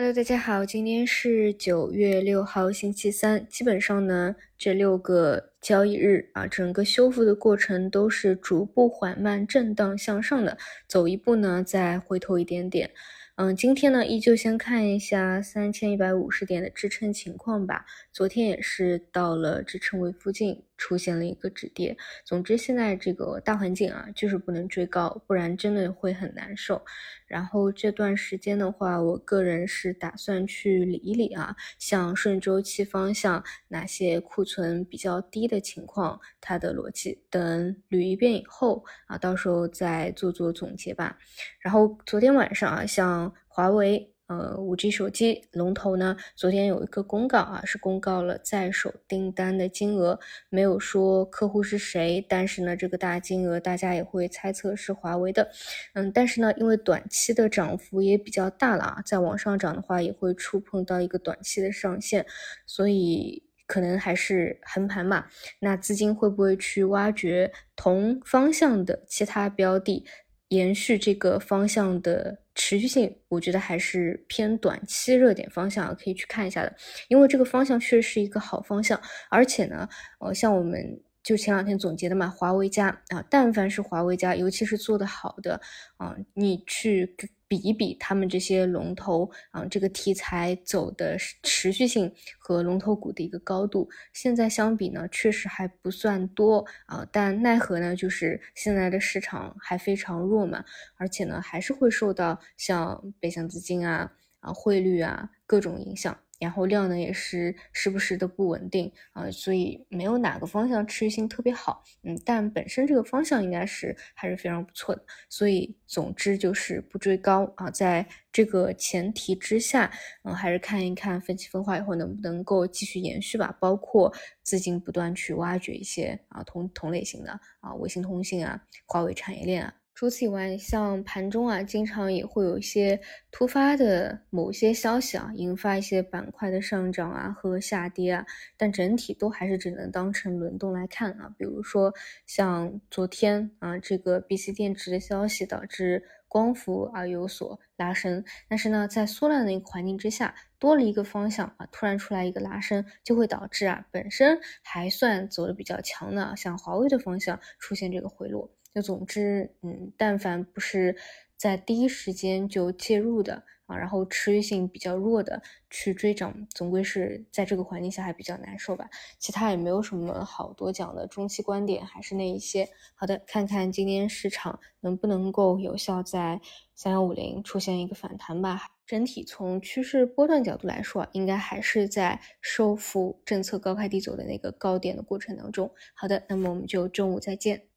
Hello，大家好，今天是九月六号，星期三。基本上呢，这六个交易日啊，整个修复的过程都是逐步缓慢震荡向上的，走一步呢，再回头一点点。嗯，今天呢，依旧先看一下三千一百五十点的支撑情况吧。昨天也是到了支撑位附近，出现了一个止跌。总之，现在这个大环境啊，就是不能追高，不然真的会很难受。然后这段时间的话，我个人是打算去理一理啊，像顺周期方向哪些库存比较低的情况，它的逻辑等捋一遍以后啊，到时候再做做总结吧。然后昨天晚上啊，像华为，呃，五 G 手机龙头呢，昨天有一个公告啊，是公告了在手订单的金额，没有说客户是谁，但是呢，这个大金额大家也会猜测是华为的，嗯，但是呢，因为短期的涨幅也比较大了啊，再往上涨的话，也会触碰到一个短期的上限，所以可能还是横盘吧。那资金会不会去挖掘同方向的其他标的？延续这个方向的持续性，我觉得还是偏短期热点方向可以去看一下的，因为这个方向确实是一个好方向，而且呢，呃，像我们。就前两天总结的嘛，华为家啊，但凡是华为家，尤其是做的好的啊，你去比一比他们这些龙头啊，这个题材走的持续性和龙头股的一个高度，现在相比呢，确实还不算多啊，但奈何呢，就是现在的市场还非常弱嘛，而且呢，还是会受到像北向资金啊、啊汇率啊各种影响。然后量呢也是时不时的不稳定啊，所以没有哪个方向持续性特别好，嗯，但本身这个方向应该是还是非常不错的，所以总之就是不追高啊，在这个前提之下，嗯，还是看一看分期分化以后能不能够继续延续吧，包括资金不断去挖掘一些啊同同类型的啊卫星通信啊、华为产业链啊。除此以外，像盘中啊，经常也会有一些突发的某些消息啊，引发一些板块的上涨啊和下跌啊，但整体都还是只能当成轮动来看啊。比如说像昨天啊，这个 BC 电池的消息导致光伏啊有所拉升，但是呢，在缩量的一个环境之下，多了一个方向啊，突然出来一个拉升，就会导致啊，本身还算走的比较强的，像华为的方向出现这个回落。就总之，嗯，但凡不是在第一时间就介入的啊，然后持续性比较弱的去追涨，总归是在这个环境下还比较难受吧。其他也没有什么好多讲的，中期观点还是那一些。好的，看看今天市场能不能够有效在三幺五零出现一个反弹吧。整体从趋势波段角度来说，应该还是在收复政策高开低走的那个高点的过程当中。好的，那么我们就中午再见。